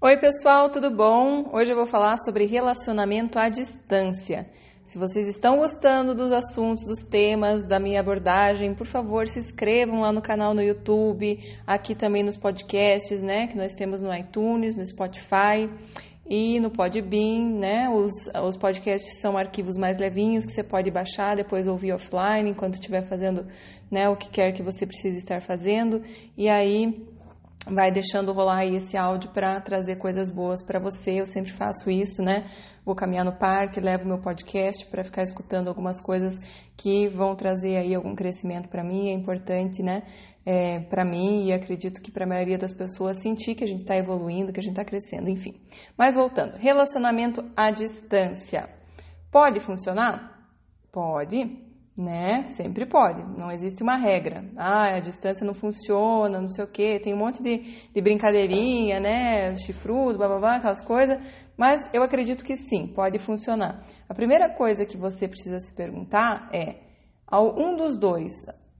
Oi, pessoal, tudo bom? Hoje eu vou falar sobre relacionamento à distância. Se vocês estão gostando dos assuntos, dos temas, da minha abordagem, por favor, se inscrevam lá no canal no YouTube, aqui também nos podcasts, né, que nós temos no iTunes, no Spotify e no Podbean, né? Os, os podcasts são arquivos mais levinhos que você pode baixar, depois ouvir offline enquanto estiver fazendo, né, o que quer que você precise estar fazendo. E aí vai deixando rolar aí esse áudio para trazer coisas boas para você. Eu sempre faço isso, né? Vou caminhar no parque, levo meu podcast para ficar escutando algumas coisas que vão trazer aí algum crescimento para mim. É importante, né? É, para mim e acredito que para a maioria das pessoas sentir que a gente está evoluindo, que a gente está crescendo, enfim. Mas voltando, relacionamento à distância pode funcionar? Pode né? Sempre pode, não existe uma regra. Ah, a distância não funciona, não sei o quê, tem um monte de, de brincadeirinha, né? Chifrudo, bababá, aquelas coisas, mas eu acredito que sim, pode funcionar. A primeira coisa que você precisa se perguntar é: um dos dois,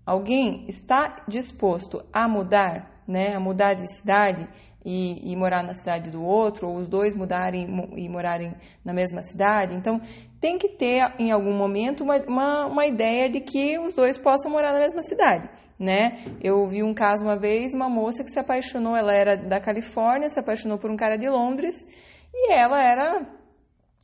alguém está disposto a mudar, né? A mudar de cidade? E, e, morar na cidade do outro, ou os dois mudarem e morarem na mesma cidade. Então, tem que ter em algum momento uma, uma, uma ideia de que os dois possam morar na mesma cidade. Né? Eu vi um caso uma vez, uma moça que se apaixonou, ela era da Califórnia, se apaixonou por um cara de Londres e ela era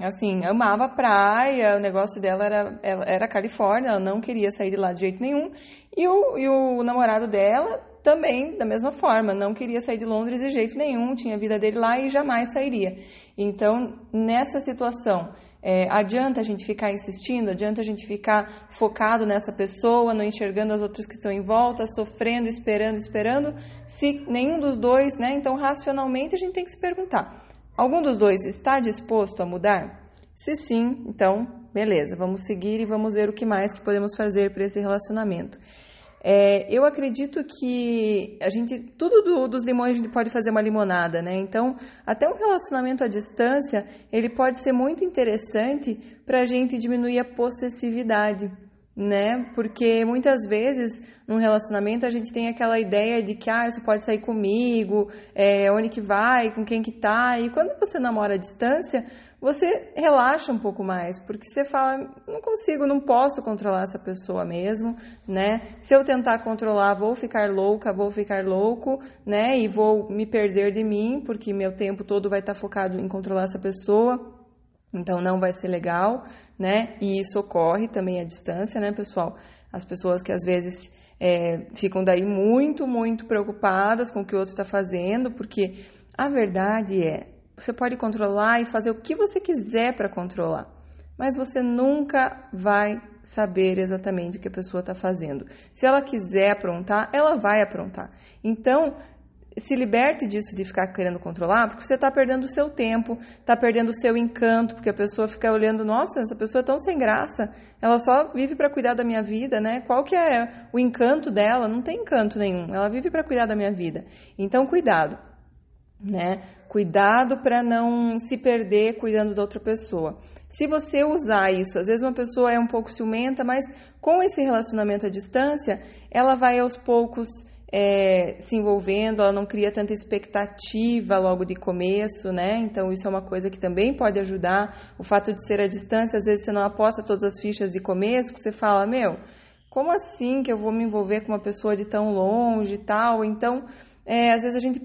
assim, amava a praia, o negócio dela era, era Califórnia, ela não queria sair de lá de jeito nenhum. E o, e o namorado dela também, da mesma forma, não queria sair de Londres de jeito nenhum, tinha a vida dele lá e jamais sairia. Então, nessa situação, é, adianta a gente ficar insistindo, adianta a gente ficar focado nessa pessoa, não enxergando as outras que estão em volta, sofrendo, esperando, esperando, se nenhum dos dois, né? Então, racionalmente, a gente tem que se perguntar: algum dos dois está disposto a mudar? Se sim, então, beleza, vamos seguir e vamos ver o que mais que podemos fazer para esse relacionamento. É, eu acredito que a gente, tudo do, dos limões a gente pode fazer uma limonada, né? Então, até um relacionamento à distância, ele pode ser muito interessante para a gente diminuir a possessividade, né? Porque muitas vezes num relacionamento a gente tem aquela ideia de que ah, você pode sair comigo, é, onde que vai, com quem que tá. E quando você namora à distância, você relaxa um pouco mais, porque você fala, não consigo, não posso controlar essa pessoa mesmo, né? Se eu tentar controlar, vou ficar louca, vou ficar louco, né? E vou me perder de mim, porque meu tempo todo vai estar focado em controlar essa pessoa. Então não vai ser legal, né? E isso ocorre também à distância, né, pessoal? As pessoas que às vezes é, ficam daí muito, muito preocupadas com o que o outro está fazendo, porque a verdade é, você pode controlar e fazer o que você quiser para controlar, mas você nunca vai saber exatamente o que a pessoa está fazendo. Se ela quiser aprontar, ela vai aprontar. Então, se liberte disso de ficar querendo controlar, porque você está perdendo o seu tempo, está perdendo o seu encanto, porque a pessoa fica olhando, nossa, essa pessoa é tão sem graça, ela só vive para cuidar da minha vida, né? Qual que é o encanto dela? Não tem encanto nenhum, ela vive para cuidar da minha vida. Então, cuidado né? Cuidado para não se perder cuidando da outra pessoa. Se você usar isso, às vezes uma pessoa é um pouco ciumenta, mas com esse relacionamento à distância, ela vai aos poucos é, se envolvendo, ela não cria tanta expectativa logo de começo, né? Então isso é uma coisa que também pode ajudar. O fato de ser à distância, às vezes você não aposta todas as fichas de começo, que você fala, meu, como assim que eu vou me envolver com uma pessoa de tão longe e tal? Então é, às vezes a gente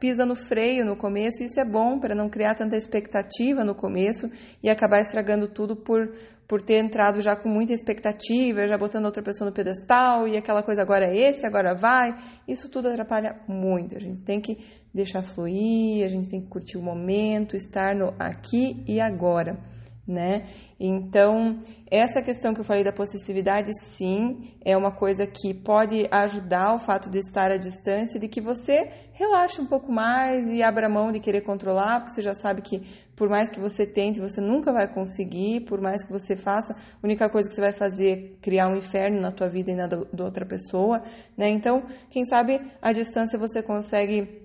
pisa no freio no começo, e isso é bom para não criar tanta expectativa no começo e acabar estragando tudo por, por ter entrado já com muita expectativa, já botando outra pessoa no pedestal e aquela coisa agora é esse, agora vai. Isso tudo atrapalha muito. A gente tem que deixar fluir, a gente tem que curtir o momento, estar no aqui e agora né? Então, essa questão que eu falei da possessividade, sim, é uma coisa que pode ajudar o fato de estar à distância, de que você relaxe um pouco mais e abra mão de querer controlar, porque você já sabe que por mais que você tente, você nunca vai conseguir, por mais que você faça, a única coisa que você vai fazer é criar um inferno na tua vida e na da outra pessoa, né? Então, quem sabe à distância você consegue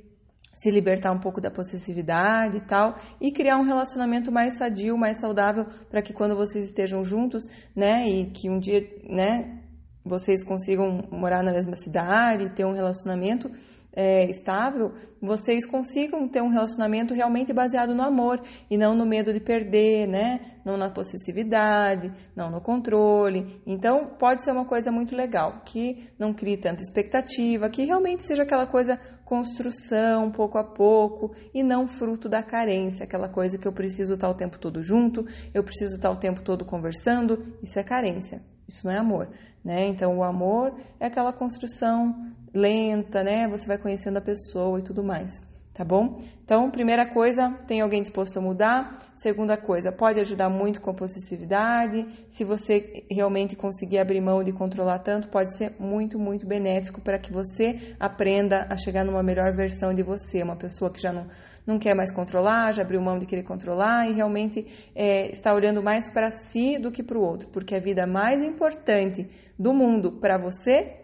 se libertar um pouco da possessividade e tal, e criar um relacionamento mais sadio, mais saudável, para que quando vocês estejam juntos, né, e que um dia, né, vocês consigam morar na mesma cidade, ter um relacionamento, é, estável, vocês consigam ter um relacionamento realmente baseado no amor e não no medo de perder, né? Não na possessividade, não no controle. Então, pode ser uma coisa muito legal, que não crie tanta expectativa, que realmente seja aquela coisa construção, pouco a pouco, e não fruto da carência, aquela coisa que eu preciso estar o tempo todo junto, eu preciso estar o tempo todo conversando. Isso é carência, isso não é amor. Né? Então, o amor é aquela construção lenta, né? Você vai conhecendo a pessoa e tudo mais, tá bom? Então, primeira coisa, tem alguém disposto a mudar. Segunda coisa, pode ajudar muito com a possessividade. Se você realmente conseguir abrir mão de controlar tanto, pode ser muito, muito benéfico para que você aprenda a chegar numa melhor versão de você, uma pessoa que já não, não quer mais controlar, já abriu mão de querer controlar e realmente é, está olhando mais para si do que para o outro, porque a vida mais importante do mundo para você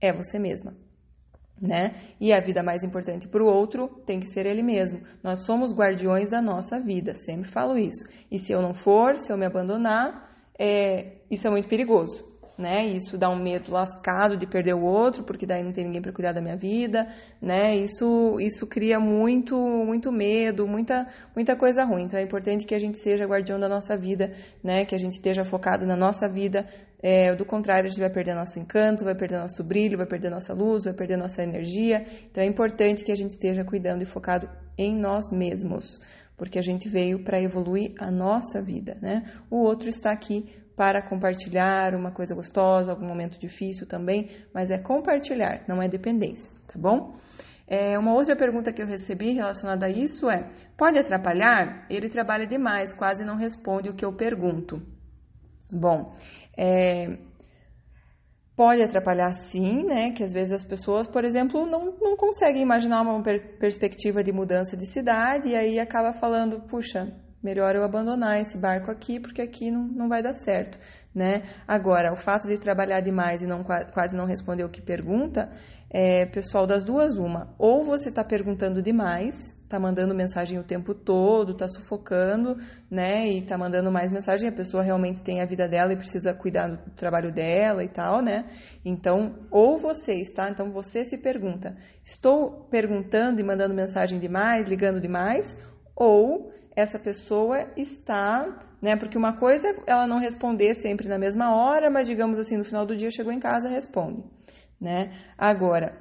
é você mesma né? E a vida mais importante para o outro tem que ser ele mesmo. Nós somos guardiões da nossa vida, sempre falo isso. E se eu não for, se eu me abandonar, é, isso é muito perigoso, né? Isso dá um medo lascado de perder o outro, porque daí não tem ninguém para cuidar da minha vida, né? Isso isso cria muito muito medo, muita muita coisa ruim. Então é importante que a gente seja guardião da nossa vida, né? Que a gente esteja focado na nossa vida, é, do contrário, a gente vai perder nosso encanto, vai perder nosso brilho, vai perder nossa luz, vai perder nossa energia. Então é importante que a gente esteja cuidando e focado em nós mesmos, porque a gente veio para evoluir a nossa vida, né? O outro está aqui para compartilhar uma coisa gostosa, algum momento difícil também, mas é compartilhar, não é dependência, tá bom? É, uma outra pergunta que eu recebi relacionada a isso é: pode atrapalhar? Ele trabalha demais, quase não responde o que eu pergunto. Bom, é, pode atrapalhar sim, né? Que às vezes as pessoas, por exemplo, não, não conseguem imaginar uma per perspectiva de mudança de cidade e aí acaba falando, puxa, melhor eu abandonar esse barco aqui porque aqui não, não vai dar certo, né? Agora, o fato de trabalhar demais e não quase não responder o que pergunta é, pessoal, das duas, uma. Ou você está perguntando demais, está mandando mensagem o tempo todo, está sufocando, né? E está mandando mais mensagem, a pessoa realmente tem a vida dela e precisa cuidar do trabalho dela e tal, né? Então, ou você está, então você se pergunta: estou perguntando e mandando mensagem demais, ligando demais? Ou essa pessoa está, né? Porque uma coisa é ela não responder sempre na mesma hora, mas digamos assim, no final do dia chegou em casa, responde né? Agora,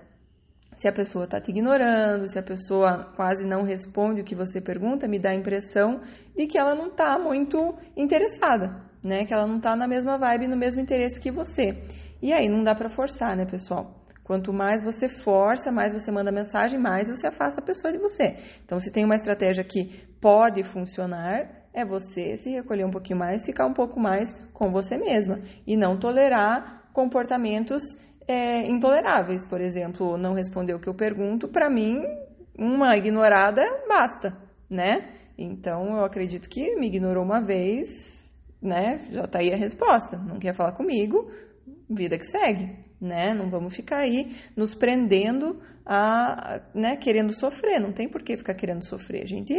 se a pessoa está te ignorando, se a pessoa quase não responde o que você pergunta, me dá a impressão de que ela não está muito interessada, né? Que ela não está na mesma vibe, no mesmo interesse que você. E aí não dá para forçar, né, pessoal? Quanto mais você força, mais você manda mensagem, mais você afasta a pessoa de você. Então, se tem uma estratégia que pode funcionar, é você se recolher um pouquinho mais, ficar um pouco mais com você mesma e não tolerar comportamentos é, intoleráveis. Por exemplo, não responder o que eu pergunto, para mim, uma ignorada basta, né? Então, eu acredito que me ignorou uma vez, né? Já tá aí a resposta. Não quer falar comigo, vida que segue, né? Não vamos ficar aí nos prendendo a, né, querendo sofrer. Não tem por que ficar querendo sofrer. A gente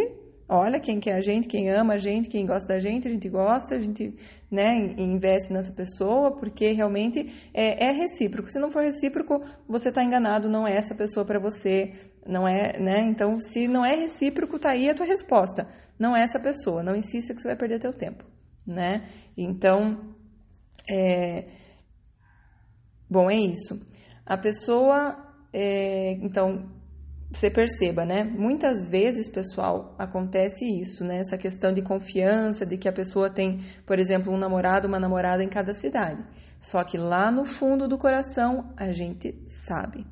olha quem quer a gente, quem ama a gente, quem gosta da gente, a gente gosta, a gente né, investe nessa pessoa, porque realmente é, é recíproco. Se não for recíproco, você está enganado, não é essa pessoa para você, não é, né? Então, se não é recíproco, tá aí a tua resposta. Não é essa pessoa, não insista que você vai perder teu tempo, né? Então, é... bom, é isso. A pessoa, é... então, você perceba, né? Muitas vezes, pessoal, acontece isso, né? Essa questão de confiança, de que a pessoa tem, por exemplo, um namorado, uma namorada em cada cidade. Só que lá no fundo do coração a gente sabe,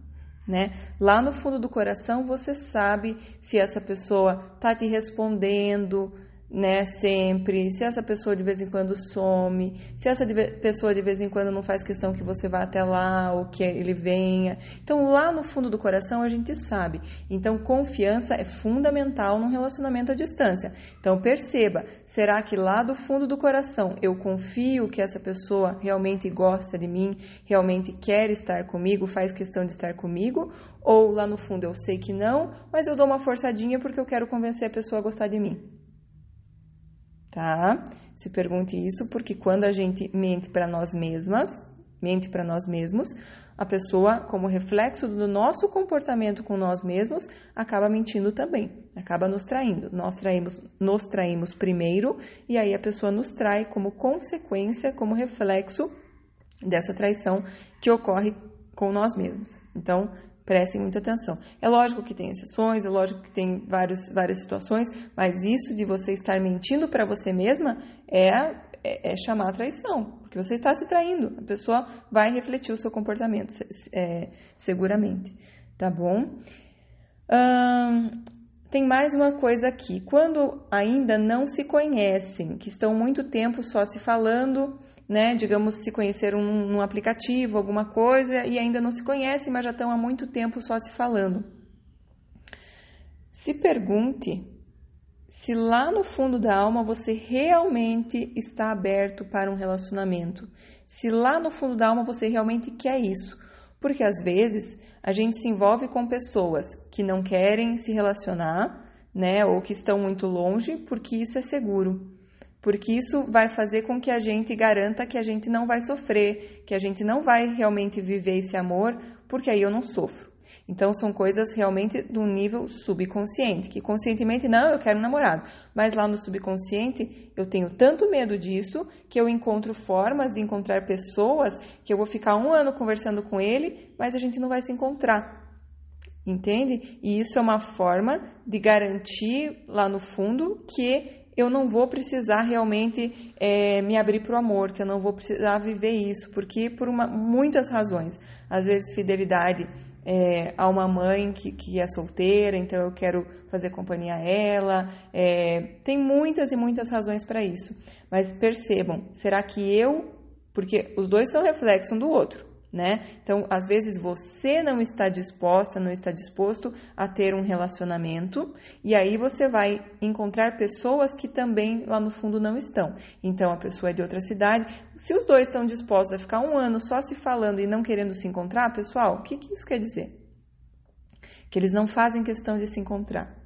né? Lá no fundo do coração você sabe se essa pessoa tá te respondendo, né, sempre, se essa pessoa de vez em quando some, se essa de pessoa de vez em quando não faz questão que você vá até lá ou que ele venha. Então, lá no fundo do coração a gente sabe. Então, confiança é fundamental num relacionamento à distância. Então, perceba, será que lá do fundo do coração eu confio que essa pessoa realmente gosta de mim, realmente quer estar comigo, faz questão de estar comigo? Ou lá no fundo eu sei que não, mas eu dou uma forçadinha porque eu quero convencer a pessoa a gostar de mim? Tá? Se pergunte isso porque quando a gente mente para nós mesmas, mente para nós mesmos, a pessoa, como reflexo do nosso comportamento com nós mesmos, acaba mentindo também, acaba nos traindo. Nós traímos, nos traímos primeiro e aí a pessoa nos trai como consequência, como reflexo dessa traição que ocorre com nós mesmos. Então, prestem muita atenção. É lógico que tem exceções, é lógico que tem vários, várias situações, mas isso de você estar mentindo para você mesma é, é, é, chamar a traição, porque você está se traindo. A pessoa vai refletir o seu comportamento, é, seguramente. Tá bom? Hum, tem mais uma coisa aqui. Quando ainda não se conhecem, que estão muito tempo só se falando, né? Digamos, se conheceram num, aplicativo, alguma coisa, e ainda não se conhecem, mas já estão há muito tempo só se falando. Se pergunte se lá no fundo da alma você realmente está aberto para um relacionamento. Se lá no fundo da alma você realmente quer isso. Porque às vezes a gente se envolve com pessoas que não querem se relacionar, né, ou que estão muito longe, porque isso é seguro porque isso vai fazer com que a gente garanta que a gente não vai sofrer, que a gente não vai realmente viver esse amor, porque aí eu não sofro. Então são coisas realmente do nível subconsciente, que conscientemente não, eu quero um namorado, mas lá no subconsciente eu tenho tanto medo disso que eu encontro formas de encontrar pessoas que eu vou ficar um ano conversando com ele, mas a gente não vai se encontrar. Entende? E isso é uma forma de garantir lá no fundo que eu não vou precisar realmente é, me abrir para o amor, que eu não vou precisar viver isso, porque por uma, muitas razões. Às vezes, fidelidade é, a uma mãe que, que é solteira, então eu quero fazer companhia a ela. É, tem muitas e muitas razões para isso. Mas percebam, será que eu. Porque os dois são reflexo um do outro né? Então, às vezes você não está disposta, não está disposto a ter um relacionamento, e aí você vai encontrar pessoas que também lá no fundo não estão. Então, a pessoa é de outra cidade. Se os dois estão dispostos a ficar um ano só se falando e não querendo se encontrar, pessoal, o que, que isso quer dizer? Que eles não fazem questão de se encontrar.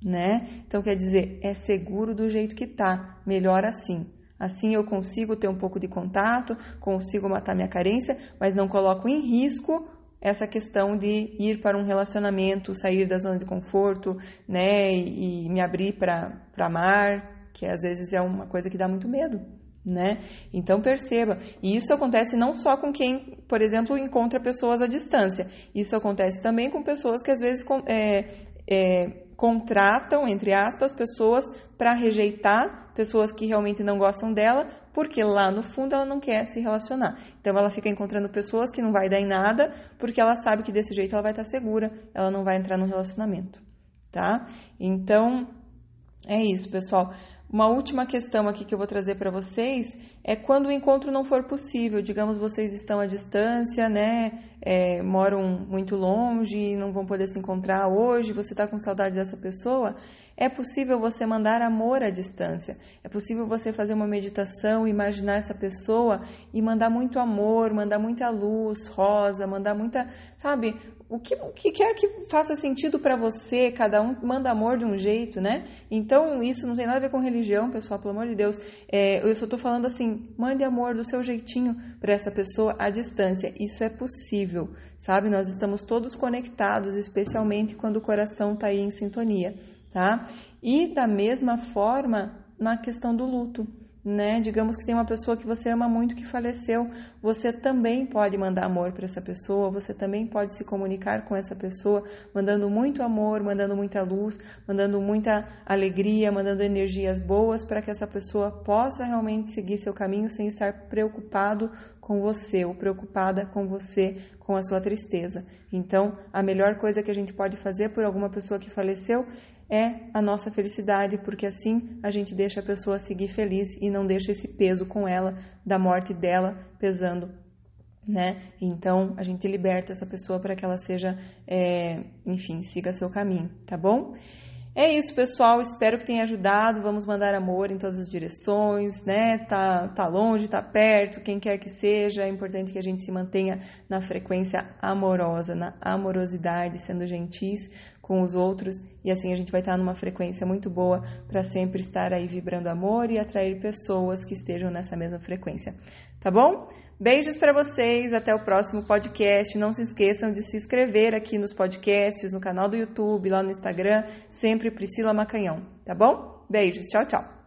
Né? Então quer dizer, é seguro do jeito que tá, melhor assim. Assim eu consigo ter um pouco de contato, consigo matar minha carência, mas não coloco em risco essa questão de ir para um relacionamento, sair da zona de conforto, né, e, e me abrir para amar, que às vezes é uma coisa que dá muito medo, né? Então perceba, e isso acontece não só com quem, por exemplo, encontra pessoas à distância, isso acontece também com pessoas que às vezes é, é, contratam, entre aspas, pessoas para rejeitar pessoas que realmente não gostam dela, porque lá no fundo ela não quer se relacionar. Então ela fica encontrando pessoas que não vai dar em nada, porque ela sabe que desse jeito ela vai estar segura, ela não vai entrar no relacionamento, tá? Então é isso, pessoal. Uma última questão aqui que eu vou trazer para vocês é quando o encontro não for possível. Digamos, vocês estão à distância, né? É, moram muito longe e não vão poder se encontrar hoje, você está com saudade dessa pessoa. É possível você mandar amor à distância. É possível você fazer uma meditação, imaginar essa pessoa e mandar muito amor, mandar muita luz rosa, mandar muita, sabe, o que, o que quer que faça sentido para você, cada um manda amor de um jeito, né? Então, isso não tem nada a ver com religião, pessoal, pelo amor de Deus. É, eu só estou falando assim, mande amor do seu jeitinho para essa pessoa à distância. Isso é possível, sabe? Nós estamos todos conectados, especialmente quando o coração está aí em sintonia, tá? E da mesma forma, na questão do luto né? Digamos que tem uma pessoa que você ama muito que faleceu, você também pode mandar amor para essa pessoa, você também pode se comunicar com essa pessoa, mandando muito amor, mandando muita luz, mandando muita alegria, mandando energias boas para que essa pessoa possa realmente seguir seu caminho sem estar preocupado com você ou preocupada com você, com a sua tristeza. Então, a melhor coisa que a gente pode fazer por alguma pessoa que faleceu é a nossa felicidade, porque assim a gente deixa a pessoa seguir feliz e não deixa esse peso com ela, da morte dela, pesando, né? Então a gente liberta essa pessoa para que ela seja, é, enfim, siga seu caminho, tá bom? É isso, pessoal. Espero que tenha ajudado. Vamos mandar amor em todas as direções, né? Tá, tá longe, tá perto, quem quer que seja. É importante que a gente se mantenha na frequência amorosa, na amorosidade, sendo gentis com os outros e assim a gente vai estar numa frequência muito boa para sempre estar aí vibrando amor e atrair pessoas que estejam nessa mesma frequência. Tá bom? Beijos para vocês, até o próximo podcast. Não se esqueçam de se inscrever aqui nos podcasts, no canal do YouTube, lá no Instagram, sempre Priscila Macanhão, tá bom? Beijos, tchau, tchau.